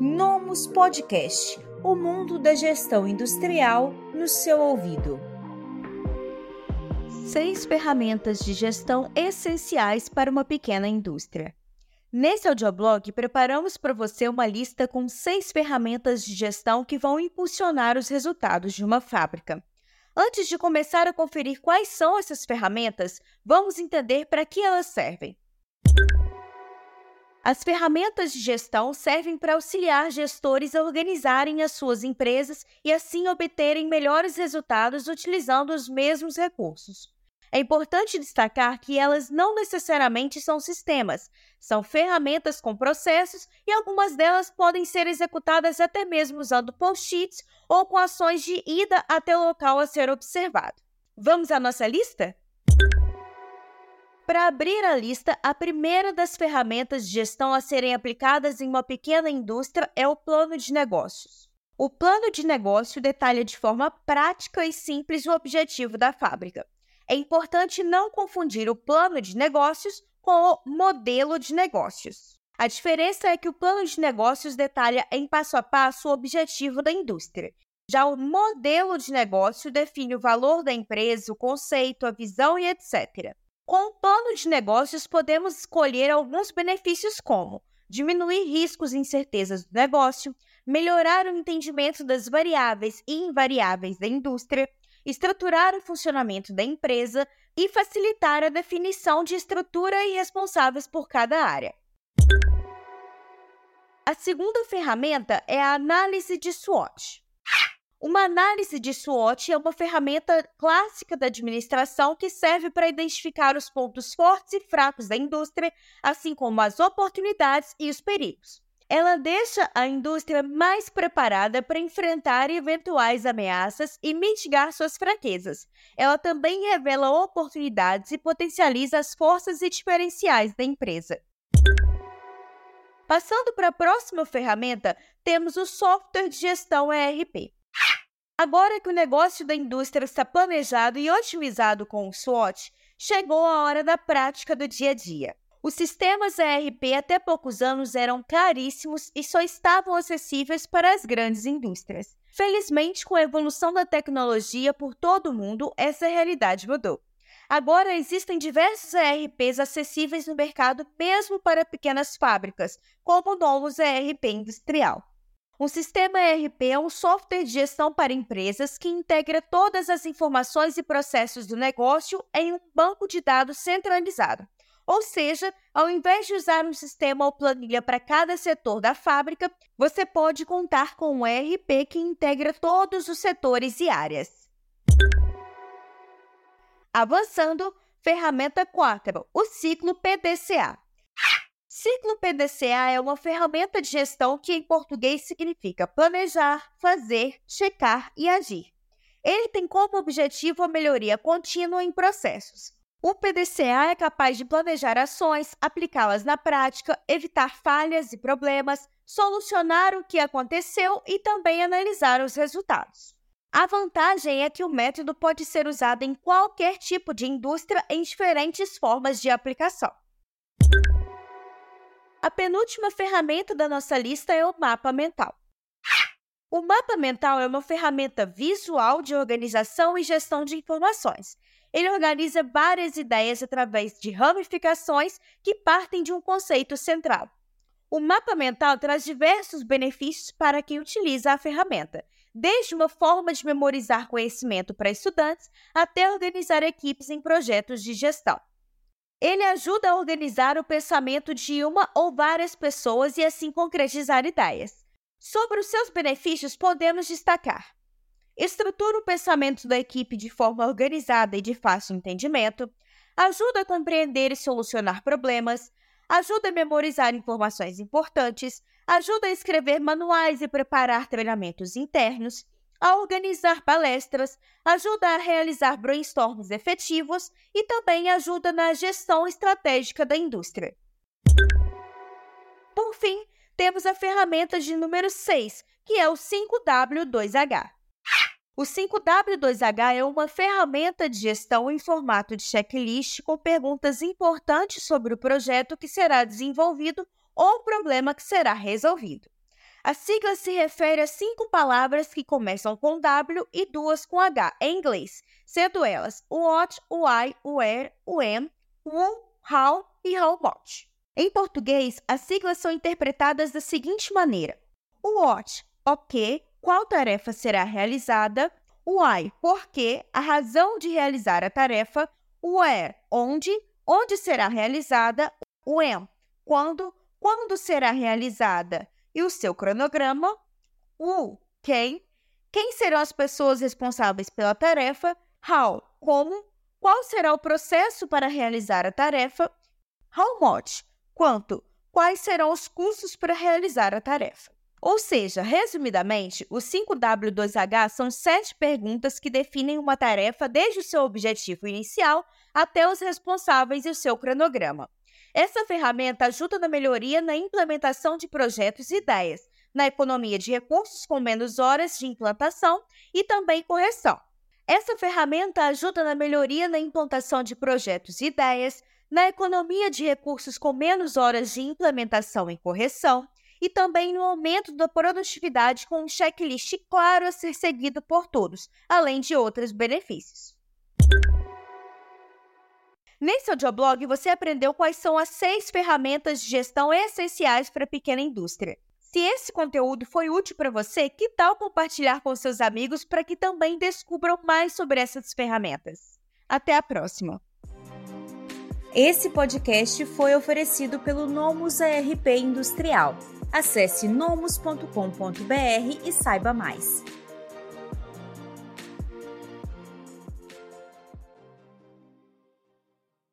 Nomus Podcast o mundo da gestão industrial no seu ouvido. Seis ferramentas de gestão essenciais para uma pequena indústria. Nesse audioblog, preparamos para você uma lista com seis ferramentas de gestão que vão impulsionar os resultados de uma fábrica. Antes de começar a conferir quais são essas ferramentas, vamos entender para que elas servem. As ferramentas de gestão servem para auxiliar gestores a organizarem as suas empresas e assim obterem melhores resultados utilizando os mesmos recursos. É importante destacar que elas não necessariamente são sistemas, são ferramentas com processos e algumas delas podem ser executadas até mesmo usando post-its ou com ações de ida até o local a ser observado. Vamos à nossa lista? Para abrir a lista, a primeira das ferramentas de gestão a serem aplicadas em uma pequena indústria é o plano de negócios. O plano de negócio detalha de forma prática e simples o objetivo da fábrica. É importante não confundir o plano de negócios com o modelo de negócios. A diferença é que o plano de negócios detalha em passo a passo o objetivo da indústria. Já o modelo de negócio define o valor da empresa, o conceito, a visão e etc. Com o plano de negócios, podemos escolher alguns benefícios como diminuir riscos e incertezas do negócio, melhorar o entendimento das variáveis e invariáveis da indústria, estruturar o funcionamento da empresa e facilitar a definição de estrutura e responsáveis por cada área. A segunda ferramenta é a análise de SWOT. Uma análise de SWOT é uma ferramenta clássica da administração que serve para identificar os pontos fortes e fracos da indústria, assim como as oportunidades e os perigos. Ela deixa a indústria mais preparada para enfrentar eventuais ameaças e mitigar suas fraquezas. Ela também revela oportunidades e potencializa as forças e diferenciais da empresa. Passando para a próxima ferramenta, temos o software de gestão ERP. Agora que o negócio da indústria está planejado e otimizado com o SWOT, chegou a hora da prática do dia a dia. Os sistemas ERP até poucos anos eram caríssimos e só estavam acessíveis para as grandes indústrias. Felizmente, com a evolução da tecnologia por todo o mundo, essa realidade mudou. Agora existem diversos ERPs acessíveis no mercado mesmo para pequenas fábricas, como o Novos ERP Industrial. Um sistema ERP é um software de gestão para empresas que integra todas as informações e processos do negócio em um banco de dados centralizado. Ou seja, ao invés de usar um sistema ou planilha para cada setor da fábrica, você pode contar com um ERP que integra todos os setores e áreas. Avançando, ferramenta 4, o ciclo PDCA. Ciclo PDCA é uma ferramenta de gestão que em português significa planejar, fazer, checar e agir. Ele tem como objetivo a melhoria contínua em processos. O PDCA é capaz de planejar ações, aplicá-las na prática, evitar falhas e problemas, solucionar o que aconteceu e também analisar os resultados. A vantagem é que o método pode ser usado em qualquer tipo de indústria em diferentes formas de aplicação. A penúltima ferramenta da nossa lista é o mapa mental. O mapa mental é uma ferramenta visual de organização e gestão de informações. Ele organiza várias ideias através de ramificações que partem de um conceito central. O mapa mental traz diversos benefícios para quem utiliza a ferramenta, desde uma forma de memorizar conhecimento para estudantes até organizar equipes em projetos de gestão. Ele ajuda a organizar o pensamento de uma ou várias pessoas e assim concretizar ideias. Sobre os seus benefícios, podemos destacar: estrutura o pensamento da equipe de forma organizada e de fácil entendimento, ajuda a compreender e solucionar problemas, ajuda a memorizar informações importantes, ajuda a escrever manuais e preparar treinamentos internos a organizar palestras, ajuda a realizar brainstorms efetivos e também ajuda na gestão estratégica da indústria. Por fim, temos a ferramenta de número 6, que é o 5W2H. O 5W2H é uma ferramenta de gestão em formato de checklist com perguntas importantes sobre o projeto que será desenvolvido ou o problema que será resolvido. A sigla se refere a cinco palavras que começam com W e duas com H em inglês, sendo elas o what, o why, o where, o when, who, how e how much. Em português, as siglas são interpretadas da seguinte maneira: o what, o que, qual tarefa será realizada, o why, por que, a razão de realizar a tarefa, o where, onde, onde será realizada, o when, quando, quando será realizada e o seu cronograma, o quem, quem serão as pessoas responsáveis pela tarefa, how, como, qual será o processo para realizar a tarefa, how much, quanto, quais serão os custos para realizar a tarefa. Ou seja, resumidamente, os 5W2H são sete perguntas que definem uma tarefa desde o seu objetivo inicial até os responsáveis e o seu cronograma. Essa ferramenta ajuda na melhoria na implementação de projetos e ideias, na economia de recursos com menos horas de implantação e também correção. Essa ferramenta ajuda na melhoria na implantação de projetos e ideias, na economia de recursos com menos horas de implementação e correção, e também no aumento da produtividade com um checklist claro a ser seguido por todos, além de outros benefícios. Nesse audioblog, você aprendeu quais são as seis ferramentas de gestão essenciais para a pequena indústria. Se esse conteúdo foi útil para você, que tal compartilhar com seus amigos para que também descubram mais sobre essas ferramentas? Até a próxima! Esse podcast foi oferecido pelo Nomus ARP Industrial. Acesse nomus.com.br e saiba mais.